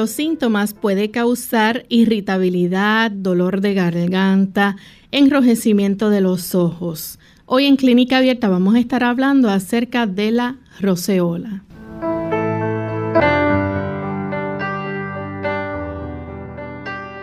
Los síntomas puede causar irritabilidad, dolor de garganta, enrojecimiento de los ojos. Hoy en Clínica Abierta vamos a estar hablando acerca de la roceola.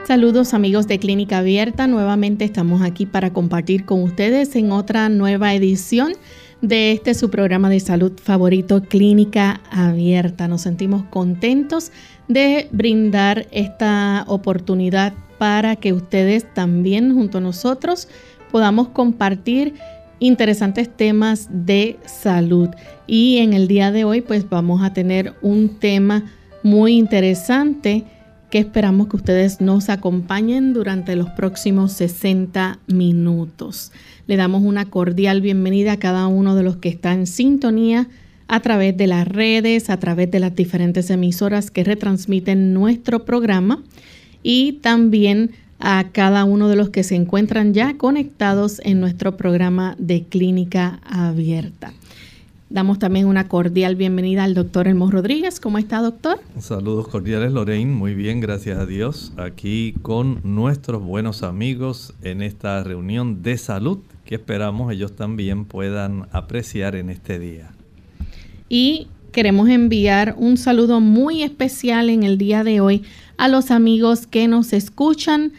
Saludos amigos de Clínica Abierta, nuevamente estamos aquí para compartir con ustedes en otra nueva edición de este su programa de salud favorito, Clínica Abierta. Nos sentimos contentos de brindar esta oportunidad para que ustedes también junto a nosotros podamos compartir interesantes temas de salud. Y en el día de hoy pues vamos a tener un tema muy interesante que esperamos que ustedes nos acompañen durante los próximos 60 minutos. Le damos una cordial bienvenida a cada uno de los que están en sintonía a través de las redes, a través de las diferentes emisoras que retransmiten nuestro programa y también a cada uno de los que se encuentran ya conectados en nuestro programa de clínica abierta. Damos también una cordial bienvenida al doctor Elmo Rodríguez. ¿Cómo está, doctor? Saludos cordiales, Lorraine. Muy bien, gracias a Dios. Aquí con nuestros buenos amigos en esta reunión de salud que esperamos ellos también puedan apreciar en este día. Y queremos enviar un saludo muy especial en el día de hoy a los amigos que nos escuchan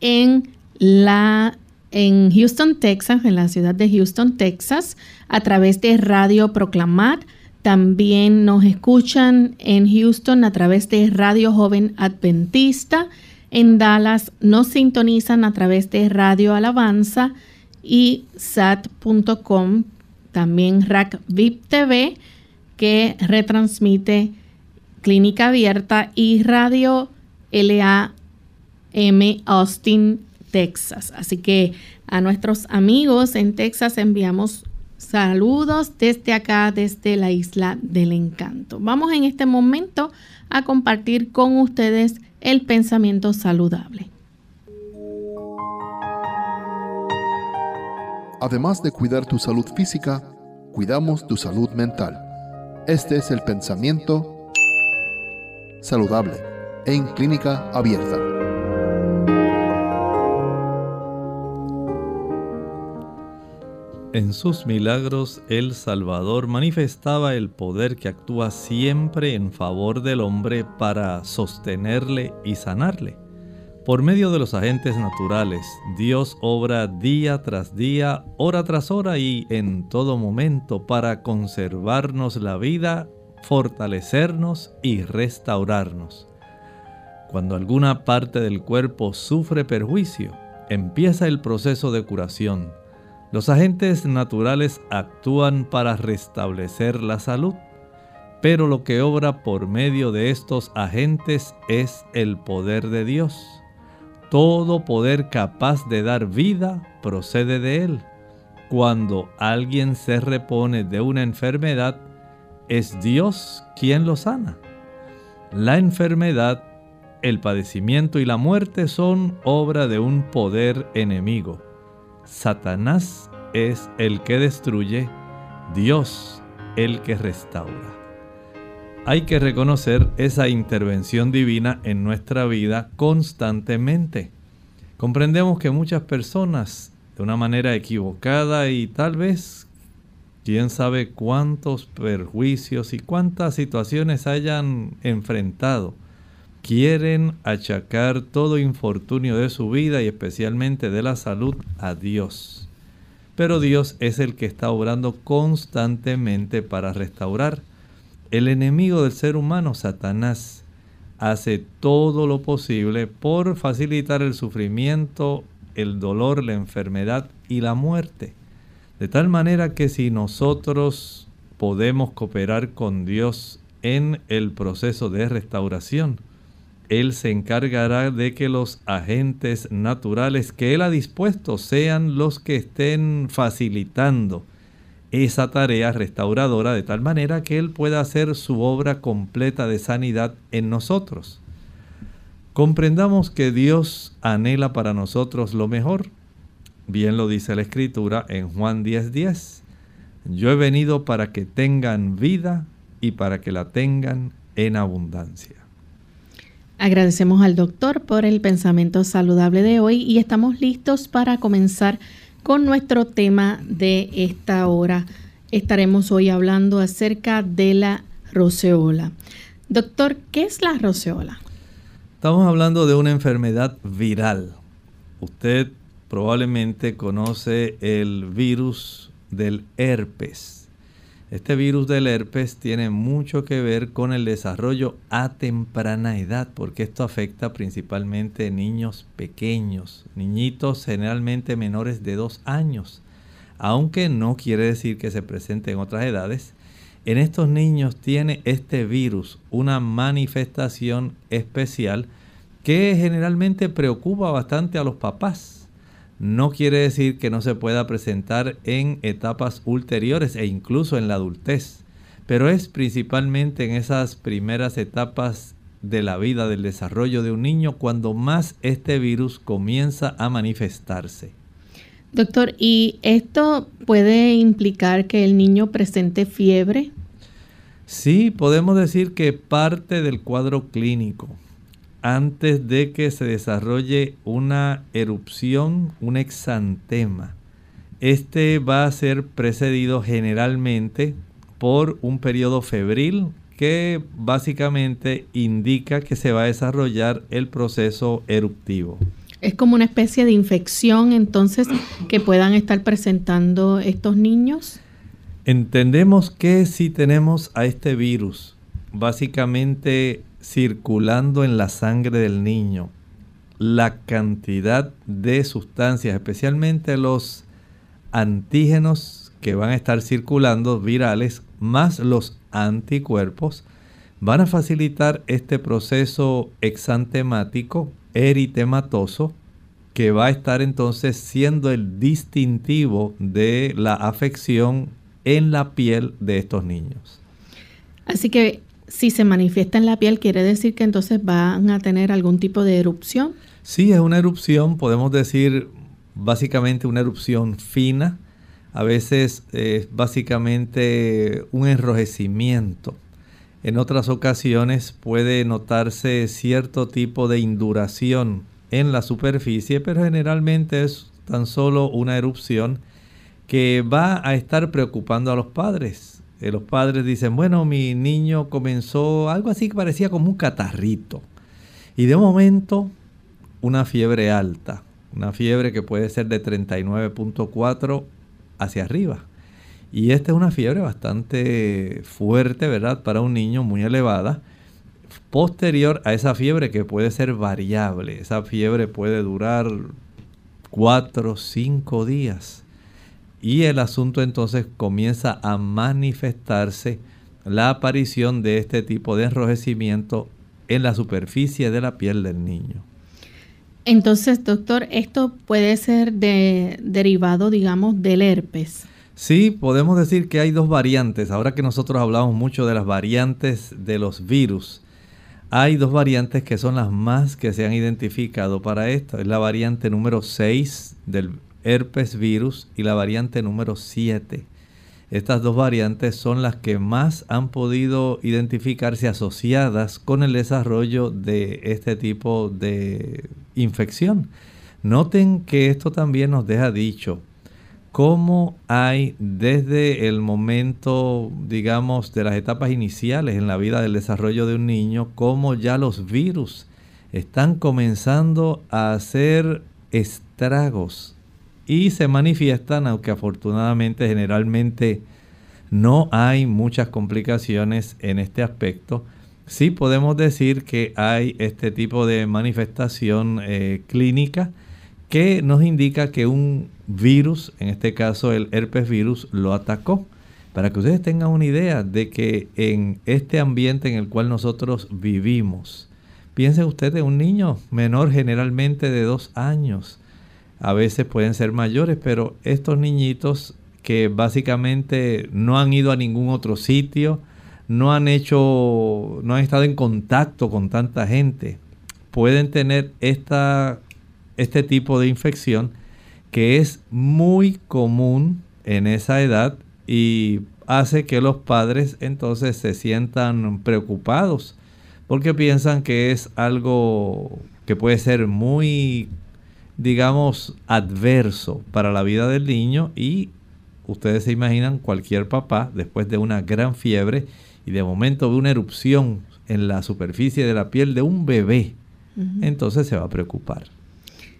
en la en Houston, Texas, en la ciudad de Houston, Texas, a través de Radio Proclamar. También nos escuchan en Houston a través de Radio Joven Adventista. En Dallas nos sintonizan a través de Radio Alabanza y sat.com, también Rack TV, que retransmite Clínica Abierta y Radio LAM Austin Texas. Así que a nuestros amigos en Texas enviamos saludos desde acá, desde la isla del encanto. Vamos en este momento a compartir con ustedes el pensamiento saludable. Además de cuidar tu salud física, cuidamos tu salud mental. Este es el pensamiento saludable en clínica abierta. En sus milagros el Salvador manifestaba el poder que actúa siempre en favor del hombre para sostenerle y sanarle. Por medio de los agentes naturales, Dios obra día tras día, hora tras hora y en todo momento para conservarnos la vida, fortalecernos y restaurarnos. Cuando alguna parte del cuerpo sufre perjuicio, empieza el proceso de curación los agentes naturales actúan para restablecer la salud, pero lo que obra por medio de estos agentes es el poder de Dios. Todo poder capaz de dar vida procede de Él. Cuando alguien se repone de una enfermedad, es Dios quien lo sana. La enfermedad, el padecimiento y la muerte son obra de un poder enemigo Satanás es el que destruye, Dios el que restaura. Hay que reconocer esa intervención divina en nuestra vida constantemente. Comprendemos que muchas personas, de una manera equivocada y tal vez, quién sabe cuántos perjuicios y cuántas situaciones hayan enfrentado, quieren achacar todo infortunio de su vida y especialmente de la salud a Dios. Pero Dios es el que está obrando constantemente para restaurar. El enemigo del ser humano, Satanás, hace todo lo posible por facilitar el sufrimiento, el dolor, la enfermedad y la muerte. De tal manera que si nosotros podemos cooperar con Dios en el proceso de restauración, Él se encargará de que los agentes naturales que Él ha dispuesto sean los que estén facilitando esa tarea restauradora de tal manera que Él pueda hacer su obra completa de sanidad en nosotros. Comprendamos que Dios anhela para nosotros lo mejor. Bien lo dice la Escritura en Juan 10:10. Yo he venido para que tengan vida y para que la tengan en abundancia. Agradecemos al doctor por el pensamiento saludable de hoy y estamos listos para comenzar con nuestro tema de esta hora. Estaremos hoy hablando acerca de la roceola. Doctor, ¿qué es la roceola? Estamos hablando de una enfermedad viral. Usted probablemente conoce el virus del herpes. Este virus del herpes tiene mucho que ver con el desarrollo a temprana edad, porque esto afecta principalmente niños pequeños, niñitos generalmente menores de dos años, aunque no quiere decir que se presente en otras edades. En estos niños tiene este virus una manifestación especial que generalmente preocupa bastante a los papás no quiere decir que no se pueda presentar en etapas ulteriores e incluso en la adultez, pero es principalmente en esas primeras etapas de la vida, del desarrollo de un niño, cuando más este virus comienza a manifestarse. Doctor, ¿y esto puede implicar que el niño presente fiebre? Sí, podemos decir que parte del cuadro clínico antes de que se desarrolle una erupción, un exantema. Este va a ser precedido generalmente por un periodo febril que básicamente indica que se va a desarrollar el proceso eruptivo. Es como una especie de infección entonces que puedan estar presentando estos niños. Entendemos que si tenemos a este virus, básicamente circulando en la sangre del niño la cantidad de sustancias, especialmente los antígenos que van a estar circulando virales, más los anticuerpos, van a facilitar este proceso exantemático eritematoso que va a estar entonces siendo el distintivo de la afección en la piel de estos niños. Así que si se manifiesta en la piel, quiere decir que entonces van a tener algún tipo de erupción. Sí, es una erupción, podemos decir básicamente una erupción fina. A veces es básicamente un enrojecimiento. En otras ocasiones puede notarse cierto tipo de induración en la superficie, pero generalmente es tan solo una erupción que va a estar preocupando a los padres eh, los padres dicen, bueno, mi niño comenzó algo así que parecía como un catarrito. Y de momento, una fiebre alta, una fiebre que puede ser de 39.4 hacia arriba. Y esta es una fiebre bastante fuerte, ¿verdad? Para un niño muy elevada. Posterior a esa fiebre que puede ser variable. Esa fiebre puede durar 4 o 5 días y el asunto entonces comienza a manifestarse la aparición de este tipo de enrojecimiento en la superficie de la piel del niño. Entonces, doctor, esto puede ser de, derivado, digamos, del herpes. Sí, podemos decir que hay dos variantes. Ahora que nosotros hablamos mucho de las variantes de los virus, hay dos variantes que son las más que se han identificado para esto. Es la variante número 6 del herpes virus y la variante número 7. Estas dos variantes son las que más han podido identificarse asociadas con el desarrollo de este tipo de infección. Noten que esto también nos deja dicho cómo hay desde el momento, digamos, de las etapas iniciales en la vida del desarrollo de un niño, cómo ya los virus están comenzando a hacer estragos y se manifiestan, aunque afortunadamente generalmente no hay muchas complicaciones en este aspecto, sí podemos decir que hay este tipo de manifestación eh, clínica que nos indica que un virus, en este caso el herpes virus, lo atacó. Para que ustedes tengan una idea de que en este ambiente en el cual nosotros vivimos, piensen ustedes un niño menor generalmente de dos años, a veces pueden ser mayores, pero estos niñitos que básicamente no han ido a ningún otro sitio, no han hecho, no han estado en contacto con tanta gente, pueden tener esta, este tipo de infección que es muy común en esa edad y hace que los padres entonces se sientan preocupados porque piensan que es algo que puede ser muy, digamos, adverso para la vida del niño y ustedes se imaginan cualquier papá después de una gran fiebre y de momento ve una erupción en la superficie de la piel de un bebé, entonces se va a preocupar.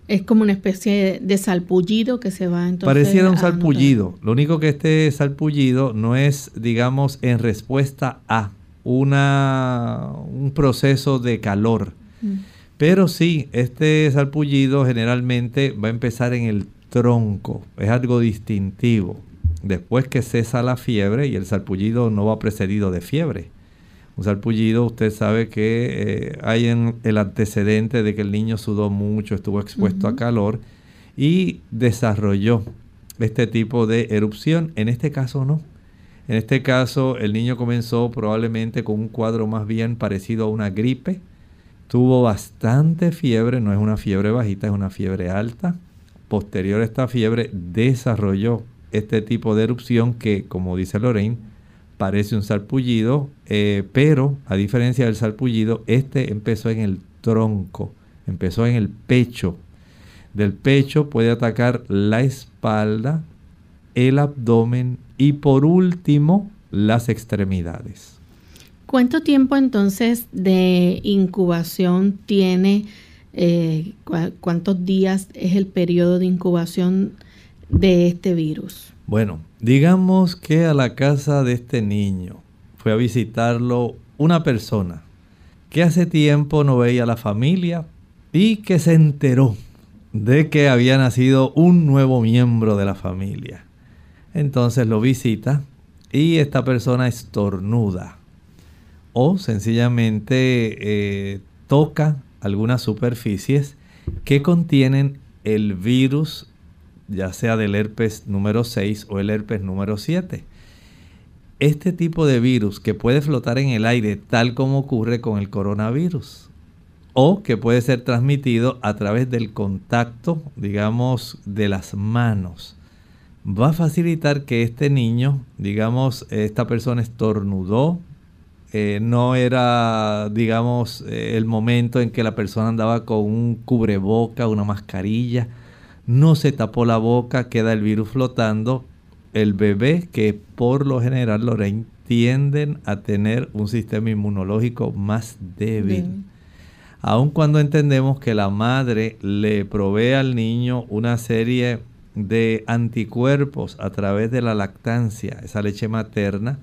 Es como una especie de salpullido que se va entonces. Pareciera un salpullido. Lo único que este salpullido no es, digamos, en respuesta a una, un proceso de calor. Mm. Pero sí, este salpullido generalmente va a empezar en el tronco. Es algo distintivo. Después que cesa la fiebre y el salpullido no va precedido de fiebre. Un salpullido, usted sabe que eh, hay en el antecedente de que el niño sudó mucho, estuvo expuesto a calor y desarrolló este tipo de erupción. En este caso no. En este caso el niño comenzó probablemente con un cuadro más bien parecido a una gripe. Tuvo bastante fiebre, no es una fiebre bajita, es una fiebre alta. Posterior a esta fiebre desarrolló este tipo de erupción que, como dice Lorraine, parece un salpullido, eh, pero a diferencia del salpullido, este empezó en el tronco, empezó en el pecho. Del pecho puede atacar la espalda, el abdomen y por último las extremidades. ¿Cuánto tiempo entonces de incubación tiene? Eh, ¿Cuántos días es el periodo de incubación de este virus? Bueno, digamos que a la casa de este niño fue a visitarlo una persona que hace tiempo no veía a la familia y que se enteró de que había nacido un nuevo miembro de la familia. Entonces lo visita y esta persona estornuda o sencillamente eh, toca algunas superficies que contienen el virus ya sea del herpes número 6 o el herpes número 7. Este tipo de virus que puede flotar en el aire tal como ocurre con el coronavirus o que puede ser transmitido a través del contacto, digamos, de las manos, va a facilitar que este niño, digamos, esta persona estornudó, eh, no era, digamos, eh, el momento en que la persona andaba con un cubreboca, una mascarilla, no se tapó la boca, queda el virus flotando. El bebé, que por lo general, Lorraine, tienden a tener un sistema inmunológico más débil. Aun cuando entendemos que la madre le provee al niño una serie de anticuerpos a través de la lactancia, esa leche materna,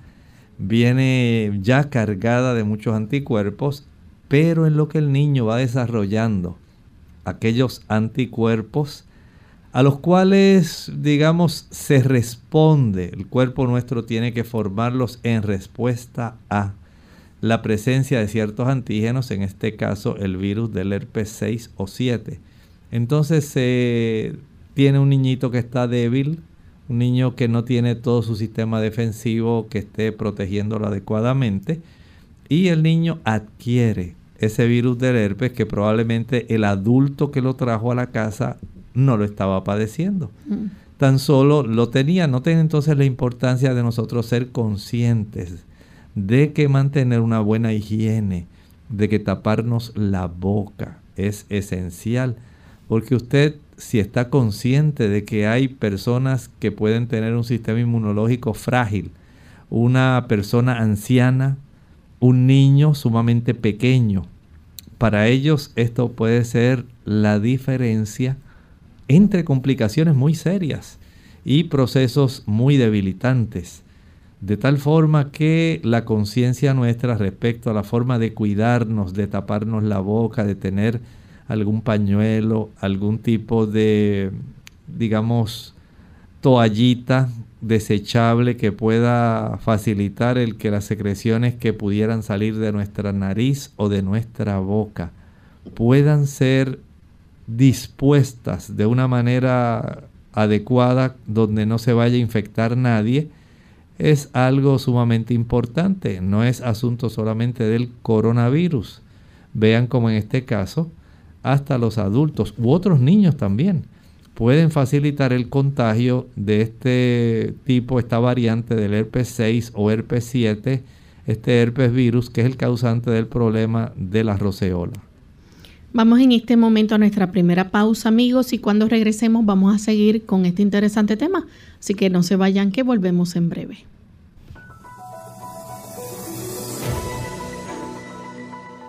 viene ya cargada de muchos anticuerpos, pero en lo que el niño va desarrollando aquellos anticuerpos a los cuales, digamos, se responde. El cuerpo nuestro tiene que formarlos en respuesta a la presencia de ciertos antígenos, en este caso el virus del herpes 6 o 7. Entonces se tiene un niñito que está débil, un niño que no tiene todo su sistema defensivo que esté protegiéndolo adecuadamente y el niño adquiere ese virus del herpes que probablemente el adulto que lo trajo a la casa no lo estaba padeciendo. Mm. Tan solo lo tenía. Noten entonces la importancia de nosotros ser conscientes de que mantener una buena higiene, de que taparnos la boca es esencial. Porque usted, si está consciente de que hay personas que pueden tener un sistema inmunológico frágil, una persona anciana, un niño sumamente pequeño, para ellos esto puede ser la diferencia entre complicaciones muy serias y procesos muy debilitantes. De tal forma que la conciencia nuestra respecto a la forma de cuidarnos, de taparnos la boca, de tener algún pañuelo, algún tipo de, digamos, toallita desechable que pueda facilitar el que las secreciones que pudieran salir de nuestra nariz o de nuestra boca puedan ser dispuestas de una manera adecuada donde no se vaya a infectar nadie es algo sumamente importante. No es asunto solamente del coronavirus. Vean como en este caso hasta los adultos u otros niños también pueden facilitar el contagio de este tipo, esta variante del herpes 6 o herpes 7, este herpes virus que es el causante del problema de la roceola. Vamos en este momento a nuestra primera pausa, amigos, y cuando regresemos vamos a seguir con este interesante tema. Así que no se vayan, que volvemos en breve.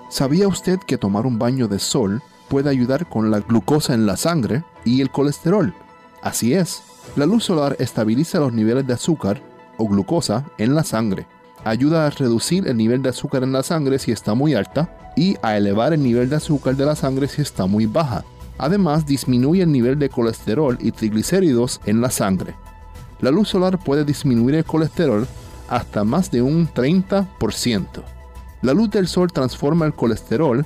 ¿Sabía usted que tomar un baño de sol puede ayudar con la glucosa en la sangre y el colesterol. Así es, la luz solar estabiliza los niveles de azúcar o glucosa en la sangre, ayuda a reducir el nivel de azúcar en la sangre si está muy alta y a elevar el nivel de azúcar de la sangre si está muy baja. Además, disminuye el nivel de colesterol y triglicéridos en la sangre. La luz solar puede disminuir el colesterol hasta más de un 30%. La luz del sol transforma el colesterol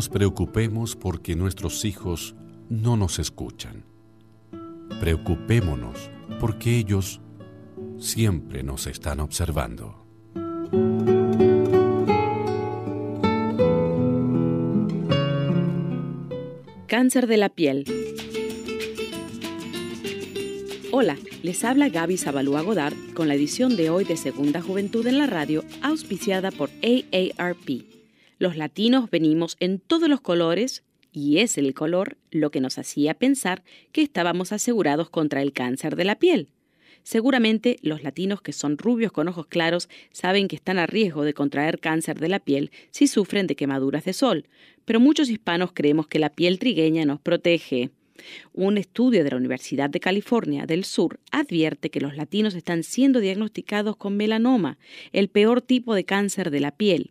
Nos preocupemos porque nuestros hijos no nos escuchan. Preocupémonos porque ellos siempre nos están observando. Cáncer de la piel. Hola, les habla Gaby Zabalúa Godard con la edición de hoy de Segunda Juventud en la Radio, auspiciada por AARP. Los latinos venimos en todos los colores y es el color lo que nos hacía pensar que estábamos asegurados contra el cáncer de la piel. Seguramente los latinos que son rubios con ojos claros saben que están a riesgo de contraer cáncer de la piel si sufren de quemaduras de sol, pero muchos hispanos creemos que la piel trigueña nos protege. Un estudio de la Universidad de California del Sur advierte que los latinos están siendo diagnosticados con melanoma, el peor tipo de cáncer de la piel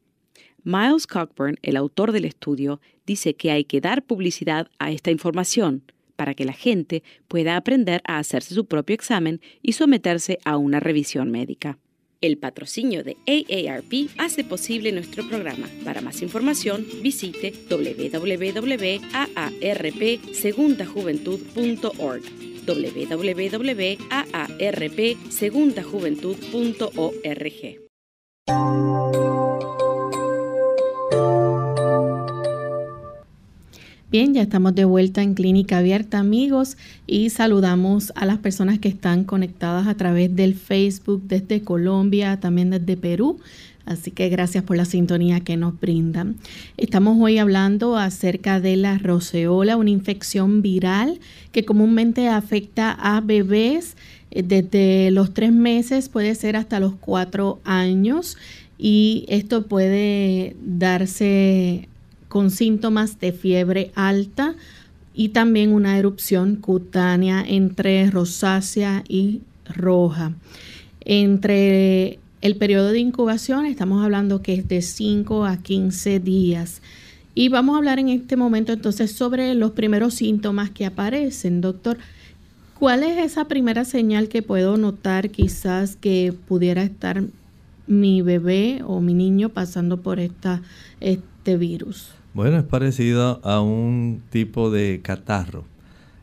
Miles Cockburn, el autor del estudio, dice que hay que dar publicidad a esta información para que la gente pueda aprender a hacerse su propio examen y someterse a una revisión médica. El patrocinio de AARP hace posible nuestro programa. Para más información, visite www.aarpsegundajuventud.org www.aarpsegundajuventud.org Bien, ya estamos de vuelta en Clínica Abierta, amigos, y saludamos a las personas que están conectadas a través del Facebook desde Colombia, también desde Perú. Así que gracias por la sintonía que nos brindan. Estamos hoy hablando acerca de la roceola, una infección viral que comúnmente afecta a bebés eh, desde los tres meses, puede ser hasta los cuatro años. Y esto puede darse con síntomas de fiebre alta y también una erupción cutánea entre rosácea y roja. Entre el periodo de incubación estamos hablando que es de 5 a 15 días. Y vamos a hablar en este momento entonces sobre los primeros síntomas que aparecen, doctor. ¿Cuál es esa primera señal que puedo notar quizás que pudiera estar mi bebé o mi niño pasando por esta, este virus? Bueno, es parecido a un tipo de catarro.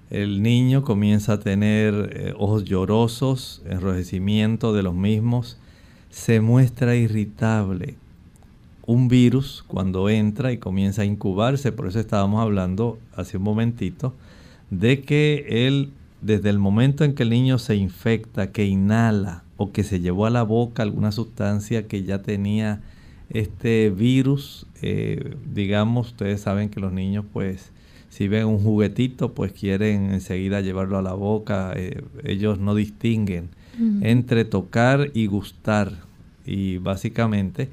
El niño comienza a tener eh, ojos llorosos, enrojecimiento de los mismos, se muestra irritable. Un virus cuando entra y comienza a incubarse, por eso estábamos hablando hace un momentito, de que él desde el momento en que el niño se infecta, que inhala o que se llevó a la boca alguna sustancia que ya tenía este virus, eh, digamos, ustedes saben que los niños pues si ven un juguetito pues quieren enseguida llevarlo a la boca, eh, ellos no distinguen entre tocar y gustar y básicamente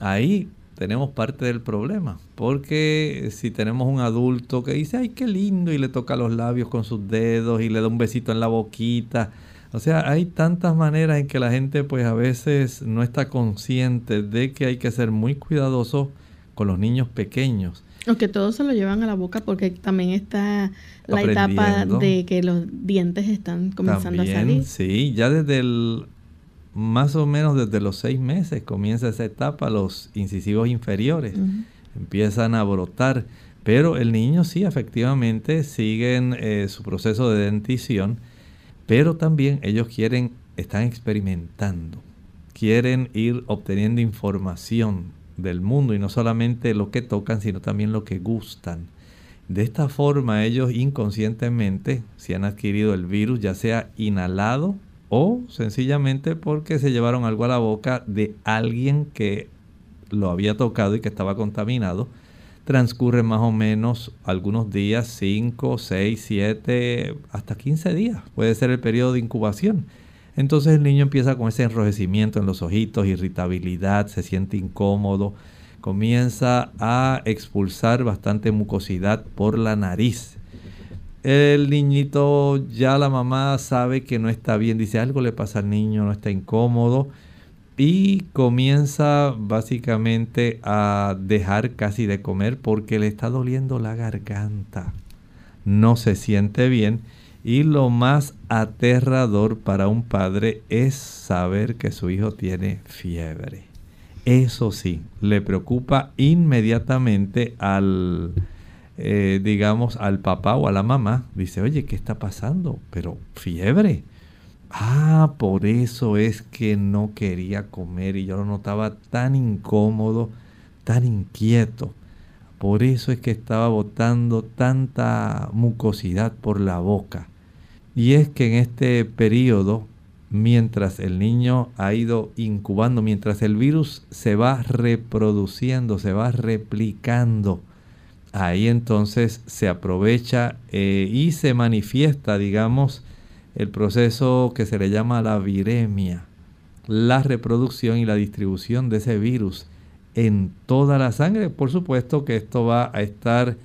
ahí tenemos parte del problema. Porque si tenemos un adulto que dice, ay, qué lindo, y le toca los labios con sus dedos y le da un besito en la boquita. O sea, hay tantas maneras en que la gente pues a veces no está consciente de que hay que ser muy cuidadoso con los niños pequeños. Aunque todos se lo llevan a la boca porque también está la etapa de que los dientes están comenzando a salir. Sí, ya desde el más o menos desde los seis meses comienza esa etapa, los incisivos inferiores empiezan a brotar, pero el niño sí efectivamente siguen eh, su proceso de dentición, pero también ellos quieren, están experimentando, quieren ir obteniendo información del mundo y no solamente lo que tocan, sino también lo que gustan. De esta forma ellos inconscientemente, si han adquirido el virus, ya sea inhalado o sencillamente porque se llevaron algo a la boca de alguien que lo había tocado y que estaba contaminado. Transcurre más o menos algunos días, 5, 6, 7, hasta 15 días. Puede ser el periodo de incubación. Entonces el niño empieza con ese enrojecimiento en los ojitos, irritabilidad, se siente incómodo, comienza a expulsar bastante mucosidad por la nariz el niñito ya la mamá sabe que no está bien, dice algo le pasa al niño, no está incómodo y comienza básicamente a dejar casi de comer porque le está doliendo la garganta. No se siente bien y lo más aterrador para un padre es saber que su hijo tiene fiebre. Eso sí, le preocupa inmediatamente al eh, digamos, al papá o a la mamá, dice, oye, ¿qué está pasando? Pero fiebre. Ah, por eso es que no quería comer y yo lo notaba tan incómodo, tan inquieto. Por eso es que estaba botando tanta mucosidad por la boca. Y es que en este periodo, mientras el niño ha ido incubando, mientras el virus se va reproduciendo, se va replicando, ahí entonces se aprovecha eh, y se manifiesta, digamos, el proceso que se le llama la viremia, la reproducción y la distribución de ese virus en toda la sangre. Por supuesto que esto va a estar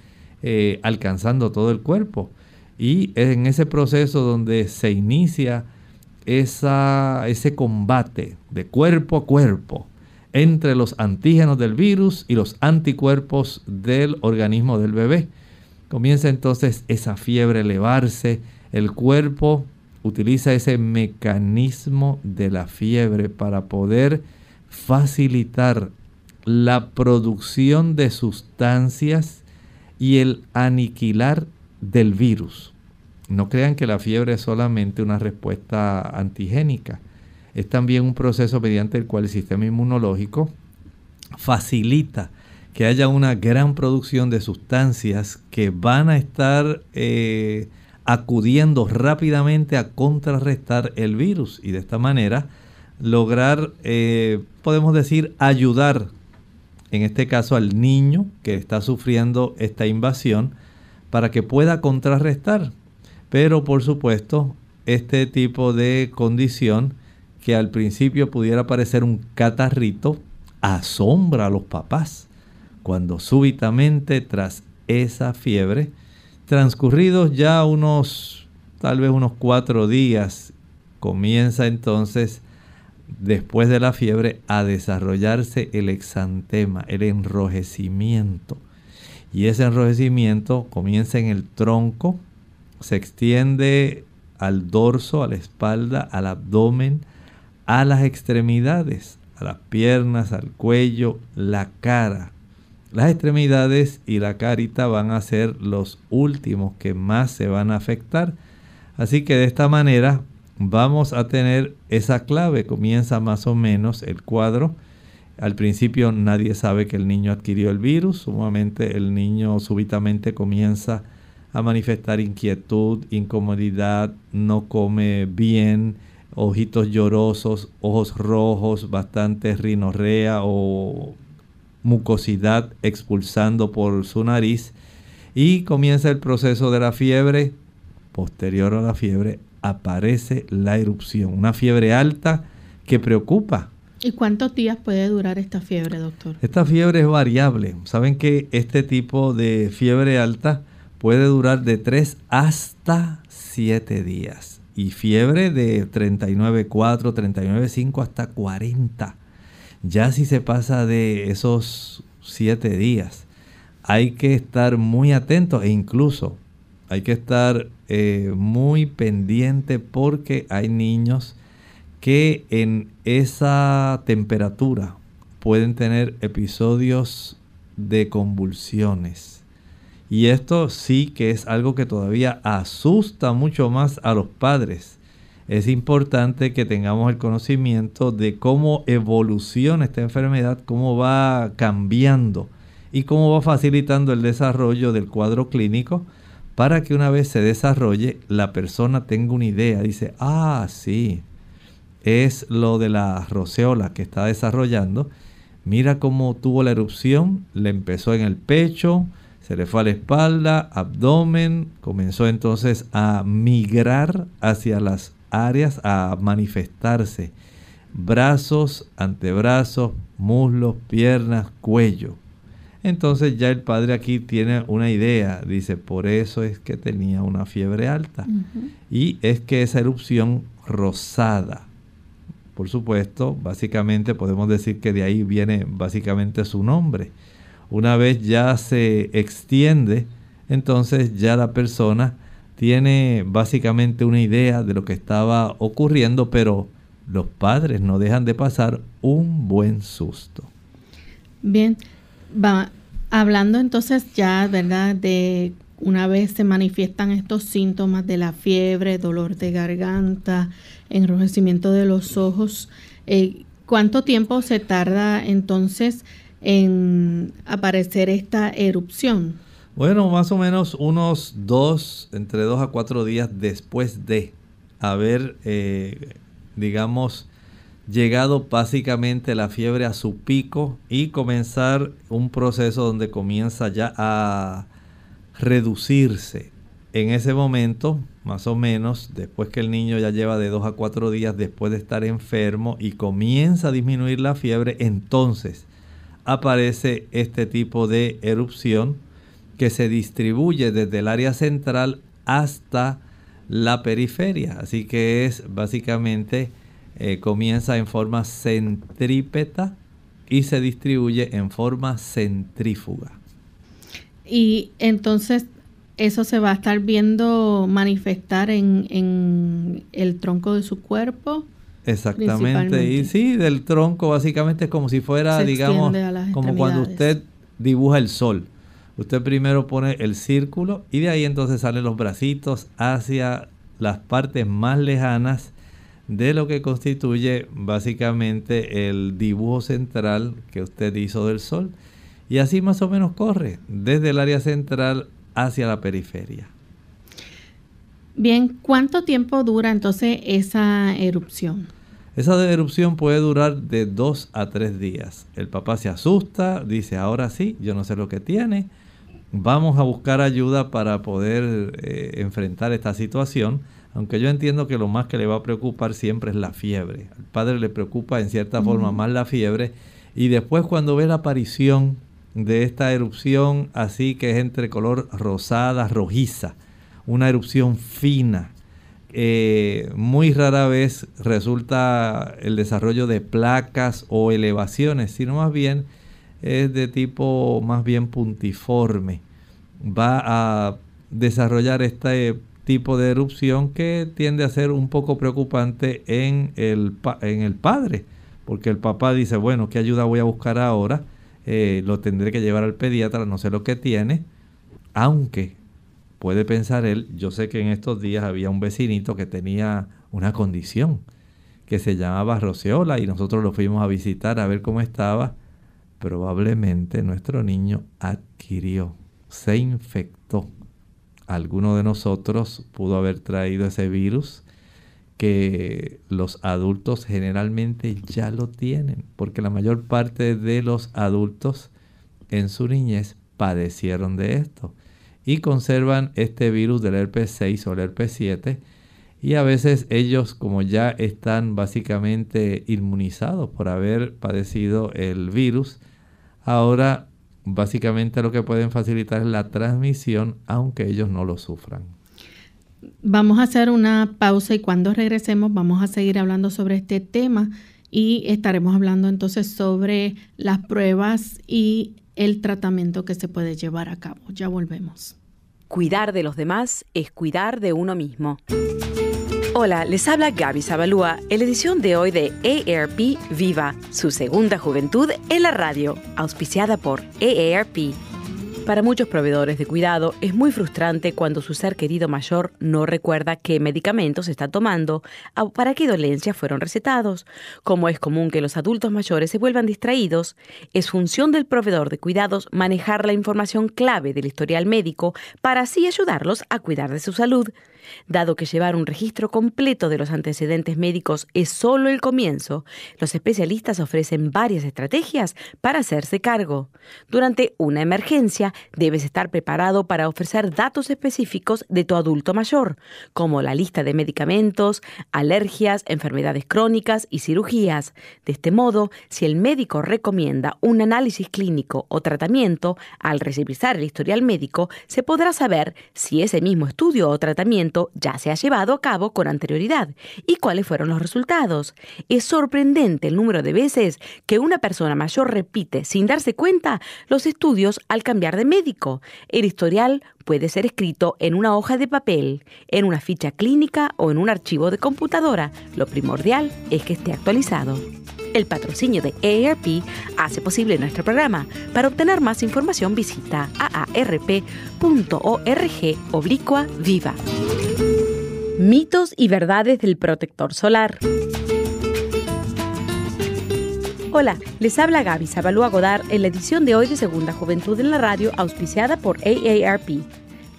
eh, alcanzando todo el cuerpo. Y en ese proceso donde se inicia esa, ese combate de cuerpo a cuerpo, entre los antígenos del virus y los anticuerpos del organismo del bebé. Comienza entonces esa fiebre a elevarse, el cuerpo utiliza ese mecanismo de la fiebre para poder facilitar la producción de sustancias y el aniquilar del virus. No crean que la fiebre es solamente una respuesta antigénica es también un proceso mediante el cual el sistema inmunológico facilita que haya una gran producción de sustancias que van a estar eh, acudiendo rápidamente a contrarrestar el virus y de esta manera lograr, eh, podemos decir, ayudar, en este caso al niño que está sufriendo esta invasión, para que pueda contrarrestar. Pero por supuesto, este tipo de condición que al principio pudiera parecer un catarrito, asombra a los papás cuando súbitamente tras esa fiebre, transcurridos ya unos, tal vez unos cuatro días, comienza entonces, después de la fiebre, a desarrollarse el exantema, el enrojecimiento. Y ese enrojecimiento comienza en el tronco, se extiende al dorso, a la espalda, al abdomen, a las extremidades, a las piernas, al cuello, la cara. Las extremidades y la carita van a ser los últimos que más se van a afectar. Así que de esta manera vamos a tener esa clave. Comienza más o menos el cuadro. Al principio nadie sabe que el niño adquirió el virus. Sumamente el niño súbitamente comienza a manifestar inquietud, incomodidad, no come bien, ojitos llorosos, ojos rojos, bastante rinorrea o mucosidad expulsando por su nariz y comienza el proceso de la fiebre. Posterior a la fiebre aparece la erupción, una fiebre alta que preocupa. ¿Y cuántos días puede durar esta fiebre, doctor? Esta fiebre es variable. Saben que este tipo de fiebre alta puede durar de 3 hasta 7 días. Y fiebre de 39.4, 39.5 hasta 40. Ya si se pasa de esos 7 días, hay que estar muy atento e incluso hay que estar eh, muy pendiente porque hay niños que en esa temperatura pueden tener episodios de convulsiones y esto sí que es algo que todavía asusta mucho más a los padres. Es importante que tengamos el conocimiento de cómo evoluciona esta enfermedad, cómo va cambiando y cómo va facilitando el desarrollo del cuadro clínico para que una vez se desarrolle la persona tenga una idea. Dice, ah, sí, es lo de la roceola que está desarrollando. Mira cómo tuvo la erupción, le empezó en el pecho, se le fue a la espalda, abdomen, comenzó entonces a migrar hacia las áreas, a manifestarse. Brazos, antebrazos, muslos, piernas, cuello. Entonces ya el padre aquí tiene una idea, dice, por eso es que tenía una fiebre alta. Y es que esa erupción rosada, por supuesto, básicamente podemos decir que de ahí viene básicamente su nombre una vez ya se extiende, entonces ya la persona tiene básicamente una idea de lo que estaba ocurriendo, pero los padres no dejan de pasar un buen susto. Bien, va, hablando entonces ya, ¿verdad? De una vez se manifiestan estos síntomas de la fiebre, dolor de garganta, enrojecimiento de los ojos, eh, ¿cuánto tiempo se tarda entonces en aparecer esta erupción? Bueno, más o menos unos dos, entre dos a cuatro días después de haber, eh, digamos, llegado básicamente la fiebre a su pico y comenzar un proceso donde comienza ya a reducirse. En ese momento, más o menos, después que el niño ya lleva de dos a cuatro días después de estar enfermo y comienza a disminuir la fiebre, entonces aparece este tipo de erupción que se distribuye desde el área central hasta la periferia. Así que es básicamente eh, comienza en forma centrípeta y se distribuye en forma centrífuga. Y entonces eso se va a estar viendo manifestar en, en el tronco de su cuerpo. Exactamente. Y sí, del tronco básicamente es como si fuera, digamos, como cuando usted dibuja el sol. Usted primero pone el círculo y de ahí entonces salen los bracitos hacia las partes más lejanas de lo que constituye básicamente el dibujo central que usted hizo del sol. Y así más o menos corre desde el área central hacia la periferia. Bien, ¿cuánto tiempo dura entonces esa erupción? Esa erupción puede durar de dos a tres días. El papá se asusta, dice, ahora sí, yo no sé lo que tiene. Vamos a buscar ayuda para poder eh, enfrentar esta situación. Aunque yo entiendo que lo más que le va a preocupar siempre es la fiebre. Al padre le preocupa en cierta forma más la fiebre. Y después cuando ve la aparición de esta erupción así que es entre color rosada, rojiza, una erupción fina, eh, muy rara vez resulta el desarrollo de placas o elevaciones, sino más bien es de tipo más bien puntiforme. Va a desarrollar este tipo de erupción que tiende a ser un poco preocupante en el, en el padre, porque el papá dice, bueno, ¿qué ayuda voy a buscar ahora? Eh, lo tendré que llevar al pediatra, no sé lo que tiene, aunque puede pensar él, yo sé que en estos días había un vecinito que tenía una condición que se llamaba roceola y nosotros lo fuimos a visitar a ver cómo estaba. Probablemente nuestro niño adquirió, se infectó. Alguno de nosotros pudo haber traído ese virus que los adultos generalmente ya lo tienen, porque la mayor parte de los adultos en su niñez padecieron de esto y conservan este virus del herpes 6 o el herpes 7 y a veces ellos como ya están básicamente inmunizados por haber padecido el virus, ahora básicamente lo que pueden facilitar es la transmisión aunque ellos no lo sufran. Vamos a hacer una pausa y cuando regresemos vamos a seguir hablando sobre este tema y estaremos hablando entonces sobre las pruebas y el tratamiento que se puede llevar a cabo. Ya volvemos. Cuidar de los demás es cuidar de uno mismo. Hola, les habla Gaby Zabalúa en la edición de hoy de AARP Viva, su segunda juventud en la radio, auspiciada por AARP. Para muchos proveedores de cuidado es muy frustrante cuando su ser querido mayor no recuerda qué medicamentos está tomando o para qué dolencias fueron recetados. Como es común que los adultos mayores se vuelvan distraídos, es función del proveedor de cuidados manejar la información clave del historial médico para así ayudarlos a cuidar de su salud. Dado que llevar un registro completo de los antecedentes médicos es solo el comienzo, los especialistas ofrecen varias estrategias para hacerse cargo. Durante una emergencia, debes estar preparado para ofrecer datos específicos de tu adulto mayor, como la lista de medicamentos, alergias, enfermedades crónicas y cirugías. De este modo, si el médico recomienda un análisis clínico o tratamiento, al revisar el historial médico, se podrá saber si ese mismo estudio o tratamiento ya se ha llevado a cabo con anterioridad y cuáles fueron los resultados. Es sorprendente el número de veces que una persona mayor repite sin darse cuenta los estudios al cambiar de médico. El historial puede ser escrito en una hoja de papel, en una ficha clínica o en un archivo de computadora. Lo primordial es que esté actualizado. El patrocinio de AARP hace posible nuestro programa. Para obtener más información visita aarp.org oblicua viva. Mitos y verdades del protector solar. Hola, les habla Gaby Zabalúa Godard en la edición de hoy de Segunda Juventud en la Radio, auspiciada por AARP.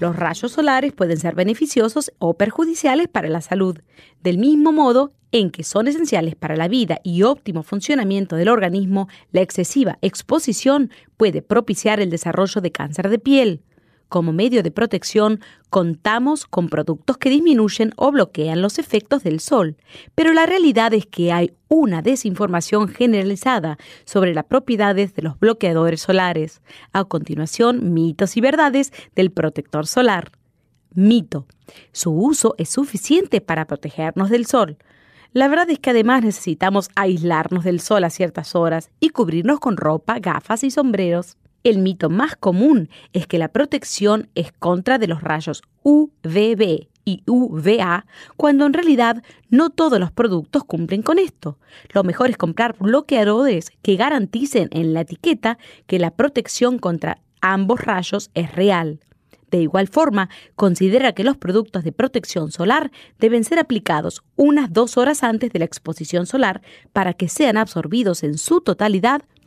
Los rayos solares pueden ser beneficiosos o perjudiciales para la salud, del mismo modo en que son esenciales para la vida y óptimo funcionamiento del organismo, la excesiva exposición puede propiciar el desarrollo de cáncer de piel. Como medio de protección, contamos con productos que disminuyen o bloquean los efectos del sol, pero la realidad es que hay una desinformación generalizada sobre las propiedades de los bloqueadores solares. A continuación, mitos y verdades del protector solar. Mito. Su uso es suficiente para protegernos del sol. La verdad es que además necesitamos aislarnos del sol a ciertas horas y cubrirnos con ropa, gafas y sombreros. El mito más común es que la protección es contra de los rayos UVB y UVA, cuando en realidad no todos los productos cumplen con esto. Lo mejor es comprar bloqueadores que garanticen en la etiqueta que la protección contra ambos rayos es real. De igual forma, considera que los productos de protección solar deben ser aplicados unas dos horas antes de la exposición solar para que sean absorbidos en su totalidad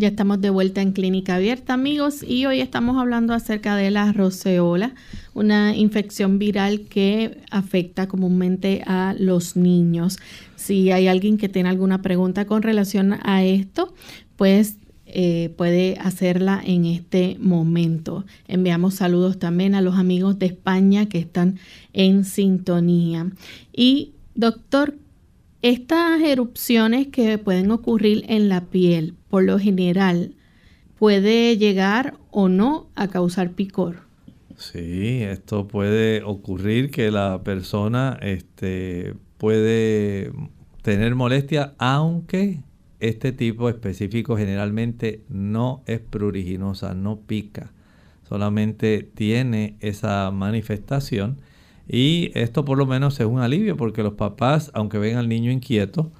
Ya estamos de vuelta en Clínica Abierta, amigos, y hoy estamos hablando acerca de la roceola, una infección viral que afecta comúnmente a los niños. Si hay alguien que tiene alguna pregunta con relación a esto, pues eh, puede hacerla en este momento. Enviamos saludos también a los amigos de España que están en sintonía. Y doctor, estas erupciones que pueden ocurrir en la piel, por lo general, puede llegar o no a causar picor. Sí, esto puede ocurrir que la persona este, puede tener molestia, aunque este tipo específico generalmente no es pruriginosa, no pica, solamente tiene esa manifestación y esto por lo menos es un alivio porque los papás, aunque ven al niño inquieto,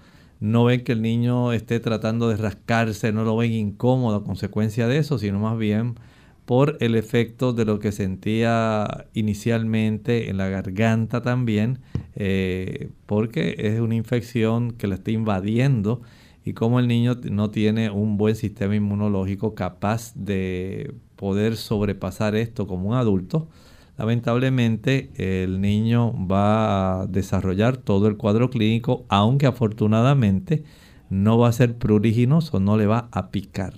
no ven que el niño esté tratando de rascarse, no lo ven incómodo a consecuencia de eso, sino más bien por el efecto de lo que sentía inicialmente en la garganta también, eh, porque es una infección que le está invadiendo y como el niño no tiene un buen sistema inmunológico capaz de poder sobrepasar esto como un adulto, lamentablemente el niño va a desarrollar todo el cuadro clínico, aunque afortunadamente no va a ser pruriginoso, no le va a picar.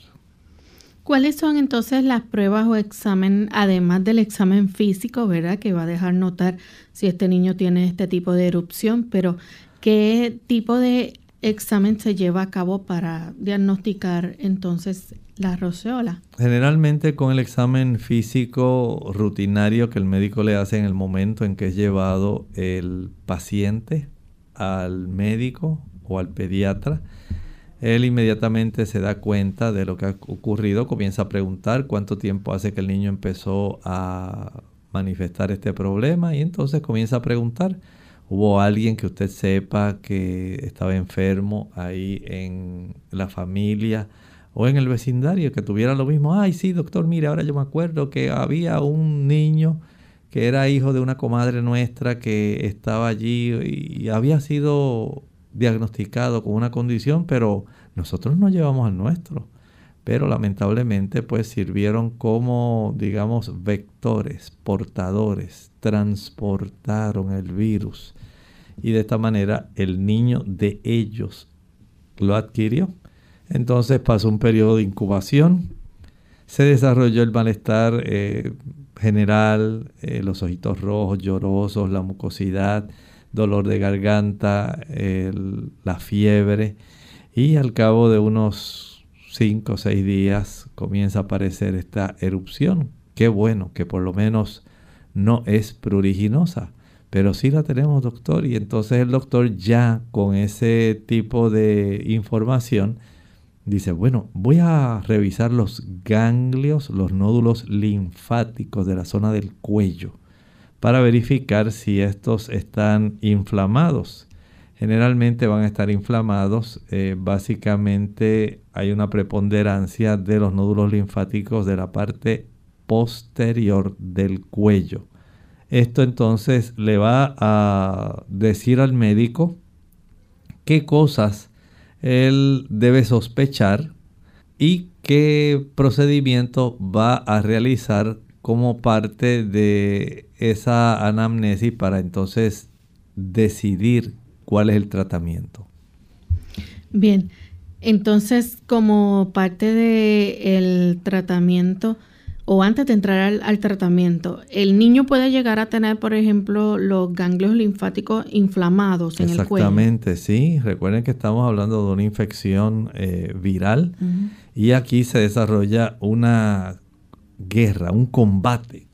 ¿Cuáles son entonces las pruebas o examen, además del examen físico, verdad, que va a dejar notar si este niño tiene este tipo de erupción, pero qué tipo de examen se lleva a cabo para diagnosticar entonces la roceola? Generalmente con el examen físico rutinario que el médico le hace en el momento en que es llevado el paciente al médico o al pediatra, él inmediatamente se da cuenta de lo que ha ocurrido, comienza a preguntar cuánto tiempo hace que el niño empezó a manifestar este problema y entonces comienza a preguntar ¿Hubo alguien que usted sepa que estaba enfermo ahí en la familia o en el vecindario que tuviera lo mismo? Ay, sí, doctor, mire, ahora yo me acuerdo que había un niño que era hijo de una comadre nuestra que estaba allí y había sido diagnosticado con una condición, pero nosotros no llevamos al nuestro. Pero lamentablemente pues sirvieron como, digamos, vectores, portadores, transportaron el virus y de esta manera el niño de ellos lo adquirió. Entonces pasó un periodo de incubación, se desarrolló el malestar eh, general, eh, los ojitos rojos, llorosos, la mucosidad, dolor de garganta, la fiebre y al cabo de unos 5 o 6 días comienza a aparecer esta erupción. Qué bueno que por lo menos no es pruriginosa pero sí la tenemos, doctor. Y entonces el doctor ya con ese tipo de información dice, bueno, voy a revisar los ganglios, los nódulos linfáticos de la zona del cuello para verificar si estos están inflamados. Generalmente van a estar inflamados. Eh, básicamente hay una preponderancia de los nódulos linfáticos de la parte posterior del cuello. Esto entonces le va a decir al médico qué cosas él debe sospechar y qué procedimiento va a realizar como parte de esa anamnesis para entonces decidir cuál es el tratamiento. Bien, entonces como parte del tratamiento, o antes de entrar al, tratamiento, el niño puede llegar a tener, por ejemplo, los ganglios linfáticos inflamados en el cuello. Exactamente, sí. Recuerden que estamos hablando de una infección eh, viral y aquí se desarrolla una guerra, un combate,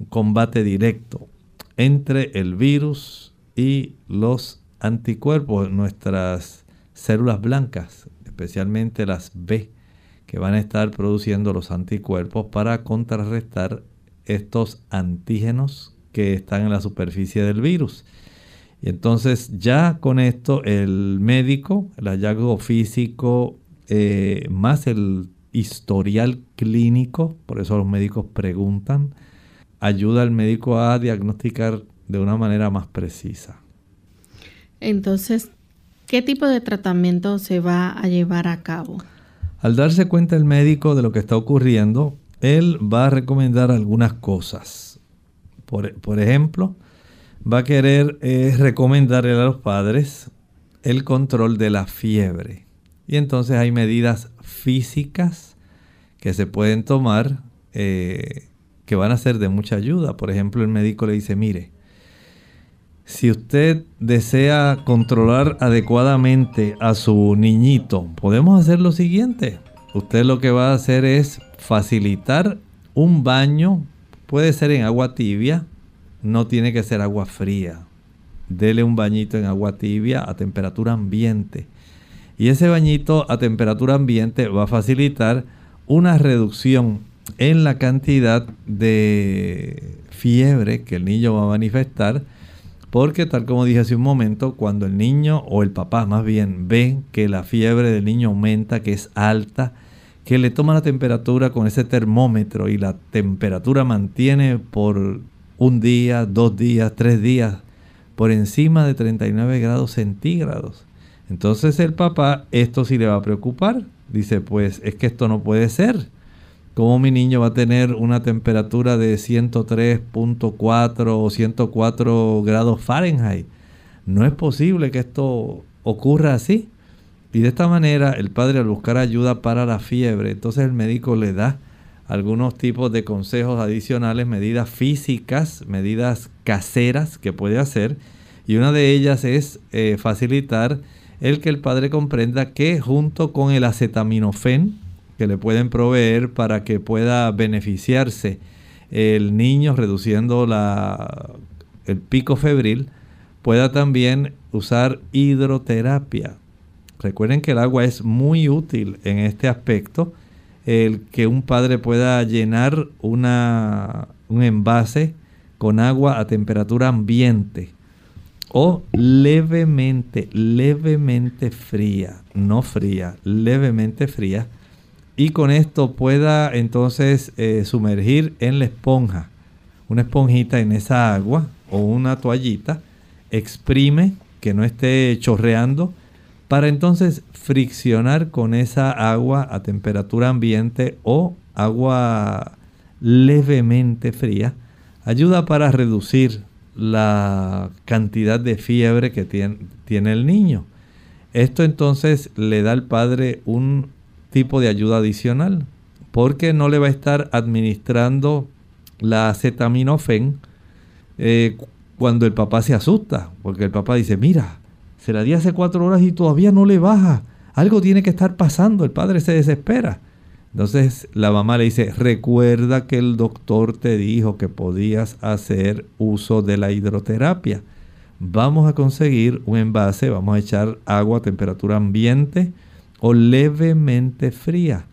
un combate directo entre el virus y los anticuerpos, nuestras células blancas, especialmente las B que van a estar produciendo los anticuerpos para contrarrestar estos antígenos que están en la superficie del virus. Y entonces ya con esto el médico, el hallazgo físico, eh, más el historial clínico, por eso los médicos preguntan, ayuda al médico a diagnosticar de una manera más precisa. Entonces, ¿qué tipo de tratamiento se va a llevar a cabo? Al darse cuenta el médico de lo que está ocurriendo, él va a recomendar algunas cosas. Por, ejemplo, va a querer eh, recomendarle a los padres el control de la fiebre. Y entonces hay medidas físicas que se pueden tomar eh, que van a ser de mucha ayuda. Por ejemplo, el médico le dice, mire, si usted desea controlar adecuadamente a su niñito, podemos hacer lo siguiente. Usted lo que va a hacer es facilitar un baño, puede ser en agua tibia, no tiene que ser agua fría. Dele un bañito en agua tibia a temperatura ambiente. Y ese bañito a temperatura ambiente va a facilitar una reducción en la cantidad de fiebre que el niño va a manifestar porque tal como dije hace un momento, cuando el niño o el papá más bien ve que la fiebre del niño aumenta, que es alta, que le toma la temperatura con ese termómetro y la temperatura mantiene por un día, dos días, tres días, por encima de 39 grados centígrados. Entonces el papá, esto sí le va a preocupar. Dice, pues es que esto no puede ser. ¿Cómo mi niño va a tener una temperatura de 103.4 o 104 grados Fahrenheit? No es posible que esto ocurra así. Y de esta manera el padre al buscar ayuda para la fiebre, entonces el médico le da algunos tipos de consejos adicionales, medidas físicas, medidas caseras que puede hacer. Y una de ellas es eh, facilitar el que el padre comprenda que junto con el acetaminofén, que le pueden proveer para que pueda beneficiarse el niño reduciendo la, el pico febril, pueda también usar hidroterapia. Recuerden que el agua es muy útil en este aspecto, el que un padre pueda llenar una, un envase con agua a temperatura ambiente o levemente, levemente fría, no fría, levemente fría, y con esto pueda entonces eh, sumergir en la esponja, una esponjita en esa agua o una toallita, exprime que no esté chorreando, para entonces friccionar con esa agua a temperatura ambiente o agua levemente fría, ayuda para reducir la cantidad de fiebre que tiene, tiene el niño. Esto entonces le da al padre un tipo de ayuda adicional, porque no le va a estar administrando la acetaminofén eh, cuando el papá se asusta, porque el papá dice, mira, se la di hace cuatro horas y todavía no le baja, algo tiene que estar pasando, el padre se desespera. Entonces la mamá le dice, recuerda que el doctor te dijo que podías hacer uso de la hidroterapia. Vamos a conseguir un envase, vamos a echar agua a temperatura ambiente, o levemente fría,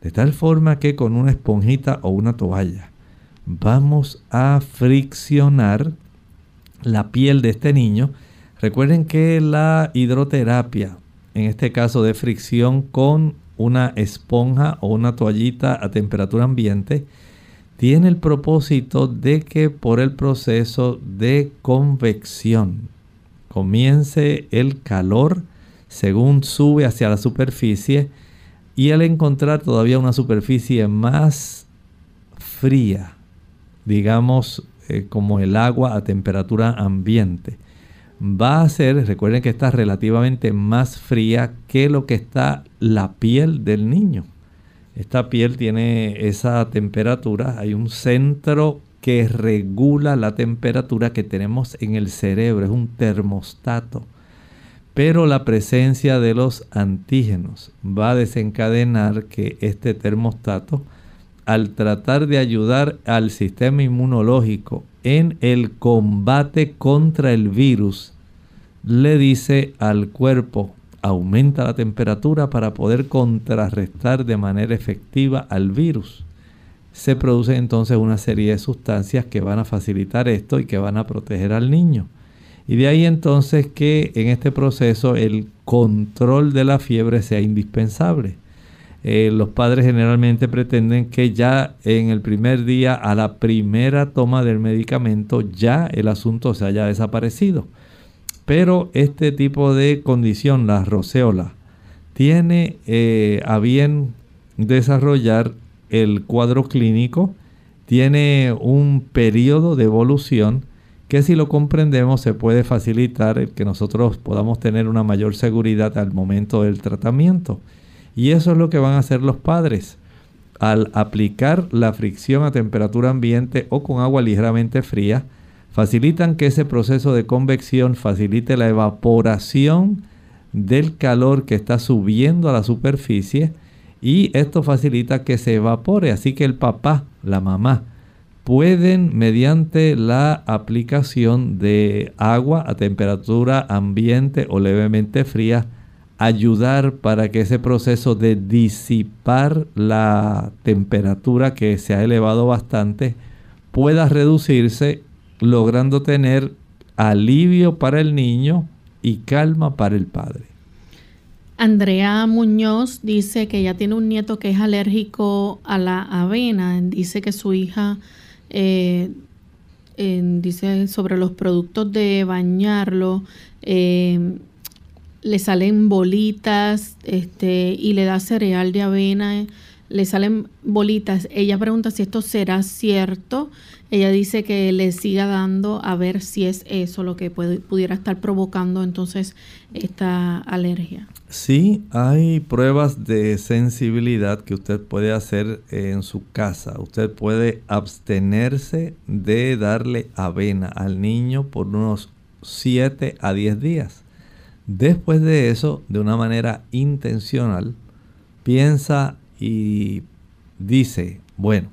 de tal forma que con una esponjita o una toalla vamos a friccionar la piel de este niño. Recuerden que la hidroterapia, en este caso de fricción con una esponja o una toallita a temperatura ambiente, tiene el propósito de que por el proceso de convección comience el calor según sube hacia la superficie y al encontrar todavía una superficie más fría, digamos eh, como el agua a temperatura ambiente, va a ser, recuerden que está relativamente más fría que lo que está la piel del niño. Esta piel tiene esa temperatura, hay un centro que regula la temperatura que tenemos en el cerebro, es un termostato pero la presencia de los antígenos va a desencadenar que este termostato, al tratar de ayudar al sistema inmunológico en el combate contra el virus, le dice al cuerpo, aumenta la temperatura para poder contrarrestar de manera efectiva al virus. Se produce entonces una serie de sustancias que van a facilitar esto y que van a proteger al niño. Y de ahí entonces que en este proceso el control de la fiebre sea indispensable. Eh, los padres generalmente pretenden que ya en el primer día, a la primera toma del medicamento, ya el asunto se haya desaparecido. Pero este tipo de condición, la roceola, tiene eh, a bien desarrollar el cuadro clínico, tiene un periodo de evolución que si lo comprendemos se puede facilitar el que nosotros podamos tener una mayor seguridad al momento del tratamiento. Y eso es lo que van a hacer los padres. Al aplicar la fricción a temperatura ambiente o con agua ligeramente fría, facilitan que ese proceso de convección facilite la evaporación del calor que está subiendo a la superficie y esto facilita que se evapore. Así que el papá, la mamá, pueden mediante la aplicación de agua a temperatura ambiente o levemente fría ayudar para que ese proceso de disipar la temperatura que se ha elevado bastante pueda reducirse logrando tener alivio para el niño y calma para el padre. Andrea Muñoz dice que ya tiene un nieto que es alérgico a la avena. Dice que su hija eh, dice sobre los productos de bañarlo. Eh, le salen bolitas este, y le da cereal de avena, le salen bolitas. Ella pregunta si esto será cierto. Ella dice que le siga dando a ver si es eso lo que pudiera estar provocando entonces esta alergia. Sí, hay pruebas de sensibilidad que usted puede hacer en su casa. Usted puede abstenerse de darle avena al niño por unos 7 a 10 días. Después de eso, de una manera intencional, piensa y dice, bueno,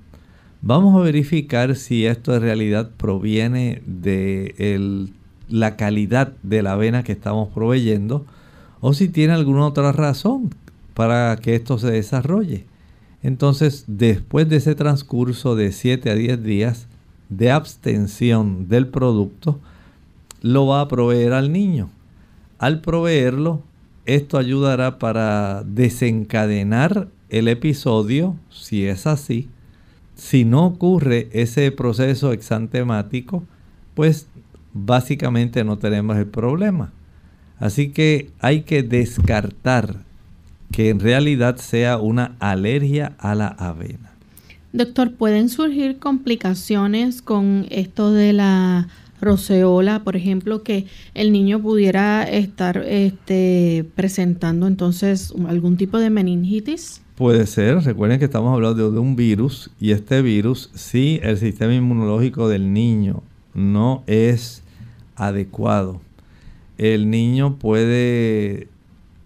vamos a verificar si esto en realidad proviene de la calidad de la avena que estamos proveyendo o si tiene alguna otra razón para que esto se desarrolle. Entonces, después de ese transcurso de 7 a 10 días de abstención del producto, lo va a proveer al niño. Al proveerlo, esto ayudará para desencadenar el episodio, si es así. Si no ocurre ese proceso exantemático, pues básicamente no tenemos el problema. Así que hay que descartar que en realidad sea una alergia a la avena. Doctor, ¿pueden surgir complicaciones con esto de la roceola, por ejemplo, que el niño pudiera estar este, presentando entonces algún tipo de meningitis? Puede ser, recuerden que estamos hablando de, un virus y este virus, si el sistema inmunológico del niño no es adecuado, el niño puede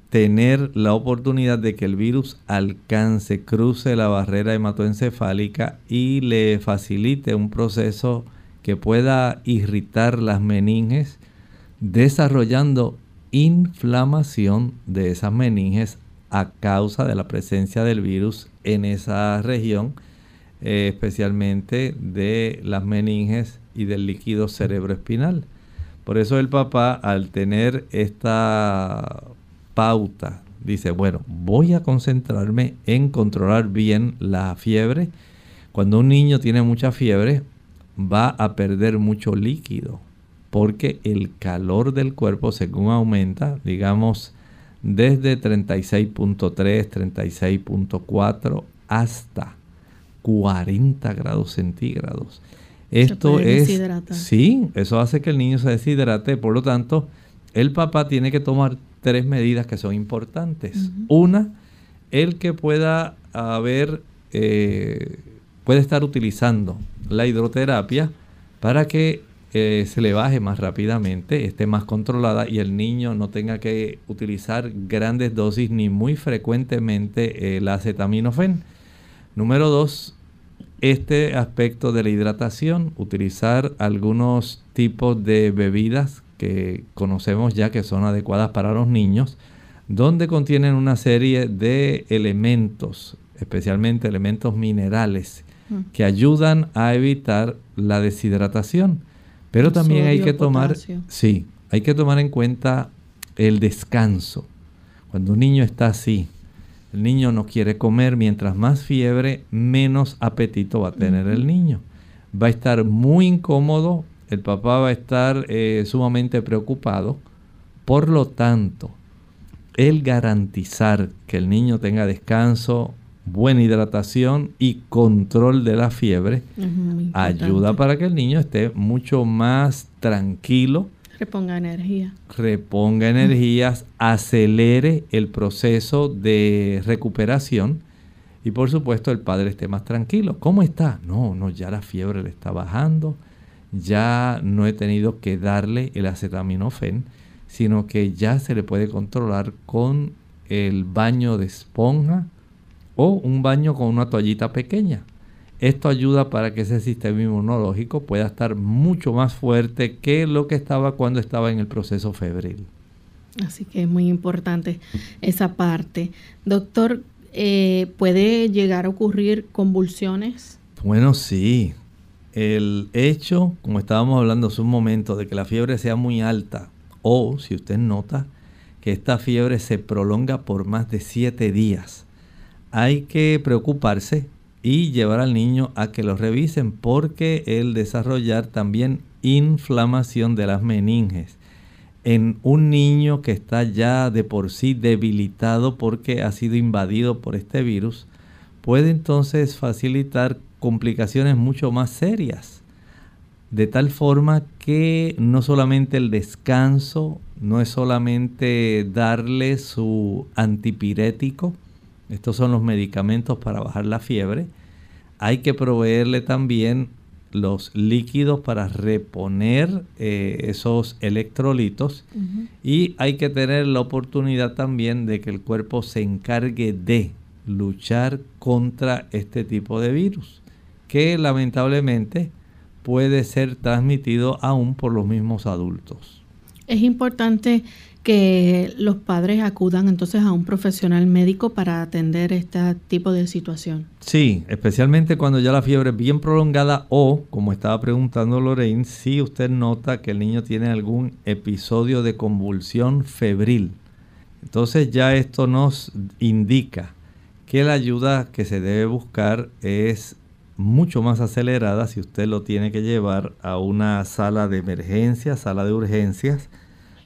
tener la oportunidad de que el virus alcance, cruce la barrera hematoencefálica y le facilite un proceso que pueda irritar las meninges, desarrollando inflamación de esas meninges a causa de la presencia del virus en esa región, eh, especialmente de las meninges y del líquido cerebroespinal. Por eso el papá, al tener esta pauta, dice, bueno, voy a concentrarme en controlar bien la fiebre. Cuando un niño tiene mucha fiebre, va a perder mucho líquido porque el calor del cuerpo según aumenta, digamos, desde 36.3, 36.4 hasta 40 grados centígrados. Esto es... Sí, eso hace que el niño se deshidrate, por lo tanto, el papá tiene que tomar tres medidas que son importantes. Una, el que pueda haber, eh, puede estar utilizando la hidroterapia para que eh, se le baje más rápidamente, esté más controlada y el niño no tenga que utilizar grandes dosis ni muy frecuentemente el acetaminofén. Número dos, este aspecto de la hidratación, utilizar algunos tipos de bebidas que conocemos ya que son adecuadas para los niños, donde contienen una serie de elementos, especialmente elementos minerales, que ayudan a evitar la deshidratación. Pero también hay que tomar, sí, hay que tomar en cuenta el descanso. Cuando un niño está así, el niño no quiere comer, mientras más fiebre, menos apetito va a tener el niño. Va a estar muy incómodo, el papá va a estar eh, sumamente preocupado Por lo tanto, el garantizar que el niño tenga descanso, buena hidratación y control de la fiebre ayuda para que el niño esté mucho más tranquilo. Reponga energía. Reponga energías, acelere el proceso de recuperación y por supuesto el padre esté más tranquilo. ¿Cómo está? No, no, ya la fiebre le está bajando, ya no he tenido que darle el acetaminofén, sino que ya se le puede controlar con el baño de esponja o un baño con una toallita pequeña. Esto ayuda para que ese sistema inmunológico pueda estar mucho más fuerte que lo que estaba cuando estaba en el proceso febril. Así que es muy importante esa parte. Doctor, eh, ¿puede llegar a ocurrir convulsiones? Bueno, sí. El hecho, como estábamos hablando hace un momento, de que la fiebre sea muy alta o si usted nota que esta fiebre se prolonga por más de siete días, hay que preocuparse y llevar al niño a que lo revisen porque el desarrollar también inflamación de las meninges en un niño que está ya de por sí debilitado porque ha sido invadido por este virus, puede entonces facilitar complicaciones mucho más serias. De tal forma que no solamente el descanso, no es solamente darle su antipirético, estos son los medicamentos para bajar la fiebre, hay que proveerle también los líquidos para reponer eh, esos electrolitos. Y hay que tener la oportunidad también de que el cuerpo se encargue de luchar contra este tipo de virus que lamentablemente puede ser transmitido aún por los mismos adultos. Es importante que los padres acudan entonces a un profesional médico para atender este tipo de situación. Sí, especialmente cuando ya la fiebre es bien prolongada o, como estaba preguntando Lorraine, si usted nota que el niño tiene algún episodio de convulsión febril. Entonces ya esto nos indica que la ayuda que se debe buscar es mucho más acelerada si usted lo tiene que llevar a una sala de emergencia, sala de urgencias,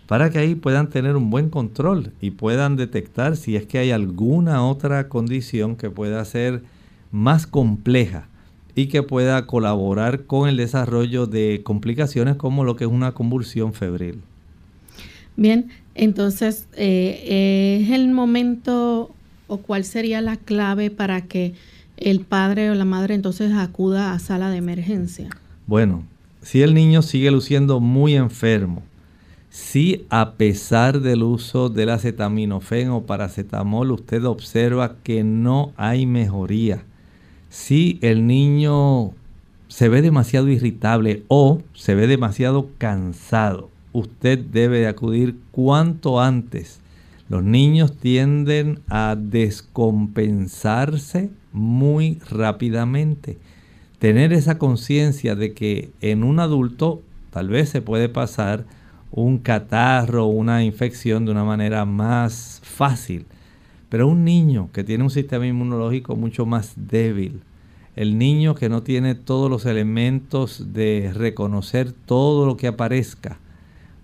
para que ahí puedan tener un buen control y puedan detectar si es que hay alguna otra condición que pueda ser más compleja y que pueda colaborar con el desarrollo de complicaciones como lo que es una convulsión febril. Bien, entonces, eh, ¿es el momento o cuál sería la clave para que el padre o la madre entonces acuda a sala de emergencia? Bueno, si el niño sigue luciendo muy enfermo, si a pesar del uso del acetaminofén o paracetamol usted observa que no hay mejoría, si el niño se ve demasiado irritable o se ve demasiado cansado, usted debe de acudir cuanto antes. Los niños tienden a descompensarse muy rápidamente. Tener esa conciencia de que en un adulto tal vez se puede pasar un catarro una infección de una manera más fácil. Pero un niño que tiene un sistema inmunológico mucho más débil, el niño que no tiene todos los elementos de reconocer todo lo que aparezca,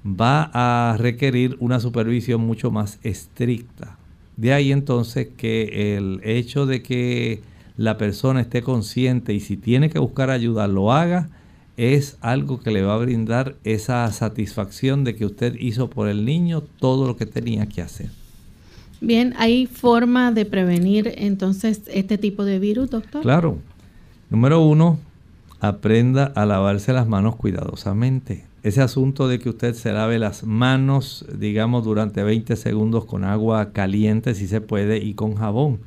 va a requerir una supervisión mucho más estricta. De ahí entonces que el hecho de que la persona esté consciente y si tiene que buscar ayuda lo haga, es algo que le va a brindar esa satisfacción de que usted hizo por el niño todo lo que tenía que hacer. Bien, ¿hay forma de prevenir entonces este tipo de virus, doctor? Claro. Número uno, aprenda a lavarse las manos cuidadosamente. Ese asunto de que usted se lave las manos, digamos, durante 20 segundos con agua caliente, si se puede, y con jabón.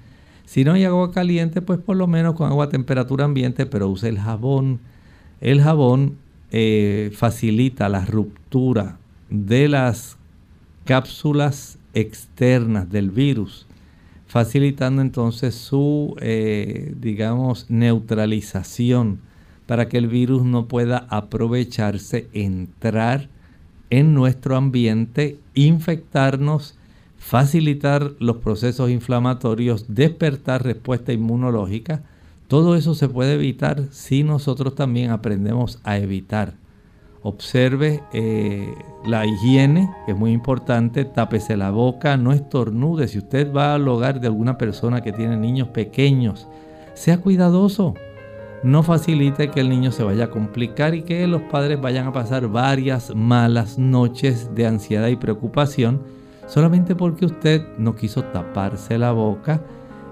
Si no hay agua caliente, pues por lo menos con agua a temperatura ambiente, pero use el jabón el jabón eh, facilita la ruptura de las cápsulas externas del virus, facilitando entonces su, eh, digamos, neutralización para que el virus no pueda aprovecharse, entrar en nuestro ambiente, infectarnos, facilitar los procesos inflamatorios, despertar respuesta inmunológica, todo eso se puede evitar si nosotros también aprendemos a evitar. observe eh, la higiene, que es muy importante, tápese la boca, no estornude. Si usted va al hogar de alguna persona que tiene niños pequeños, sea cuidadoso. No facilite que el niño se vaya a complicar y que los padres vayan a pasar varias malas noches de ansiedad y preocupación solamente porque usted no quiso taparse la boca.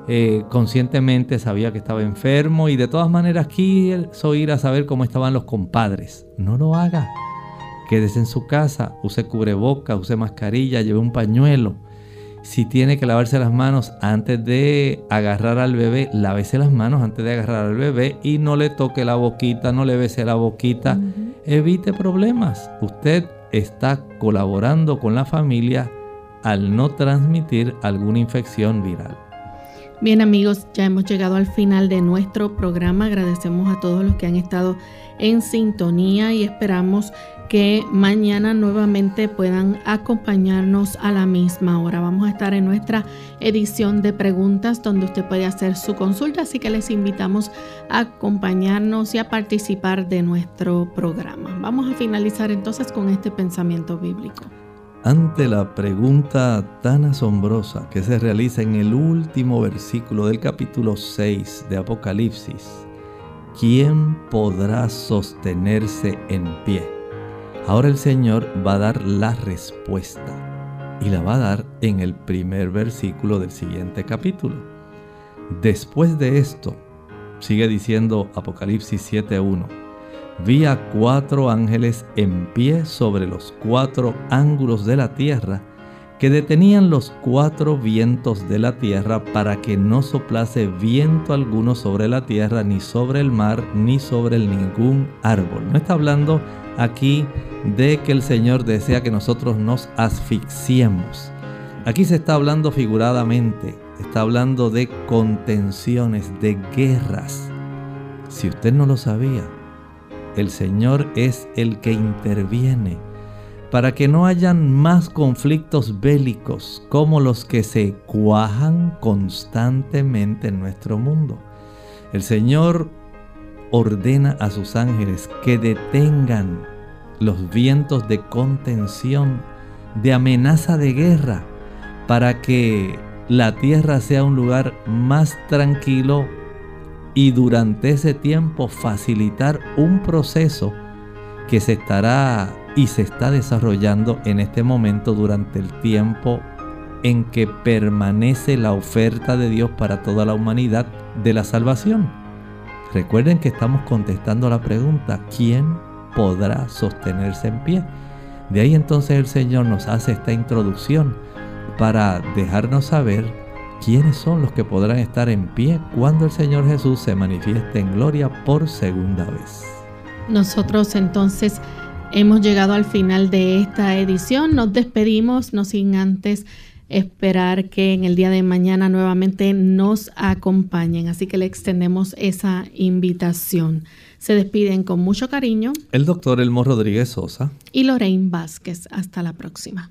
Eh, conscientemente sabía que estaba enfermo y de todas maneras quiso ir a saber cómo estaban los compadres. No lo haga. Quédese en su casa, use cubreboca, use mascarilla, lleve un pañuelo. Si tiene que lavarse las manos antes de agarrar al bebé, lávese las manos antes de agarrar al bebé y no le toque la boquita, no le bese la boquita. Evite problemas. Usted está colaborando con la familia al no transmitir alguna infección viral. Bien amigos, ya hemos llegado al final de nuestro programa. Agradecemos a todos los que han estado en sintonía y esperamos que mañana nuevamente puedan acompañarnos a la misma hora. Vamos a estar en nuestra edición de preguntas donde usted puede hacer su consulta, así que les invitamos a acompañarnos y a participar de nuestro programa. Vamos a finalizar entonces con este pensamiento bíblico. Ante la pregunta tan asombrosa que se realiza en el último versículo del capítulo 6 de Apocalipsis, ¿quién podrá sostenerse en pie? Ahora el Señor va a dar la respuesta y la va a dar en el primer versículo del siguiente capítulo. Después de esto, sigue diciendo Apocalipsis 7.1, vi a cuatro ángeles en pie sobre los cuatro ángulos de la tierra, que detenían los cuatro vientos de la tierra para que no soplase viento alguno sobre la tierra, ni sobre el mar, ni sobre ningún árbol. No está hablando aquí de que el Señor desea que nosotros nos asfixiemos. Aquí se está hablando figuradamente, está hablando de contenciones, de guerras. Si usted no lo sabía, el Señor es el que interviene para que no hayan más conflictos bélicos como los que se cuajan constantemente en nuestro mundo. El Señor ordena a sus ángeles que detengan los vientos de contención, de amenaza de guerra, para que la tierra sea un lugar más tranquilo y durante ese tiempo facilitar un proceso que se estará y se está desarrollando en este momento durante el tiempo en que permanece la oferta de Dios para toda la humanidad de la salvación. Recuerden que estamos contestando la pregunta, ¿quién podrá sostenerse en pie? De ahí entonces el Señor nos hace esta introducción para dejarnos saber quiénes son los que podrán estar en pie cuando el Señor Jesús se manifieste en gloria por segunda vez. Nosotros entonces hemos llegado al final de esta edición. Nos despedimos, no sin antes esperar que en el día de mañana nuevamente nos acompañen. Así que le extendemos esa invitación. Se despiden con mucho cariño. El doctor Elmo Rodríguez Sosa. Y Lorraine Vázquez. Hasta la próxima.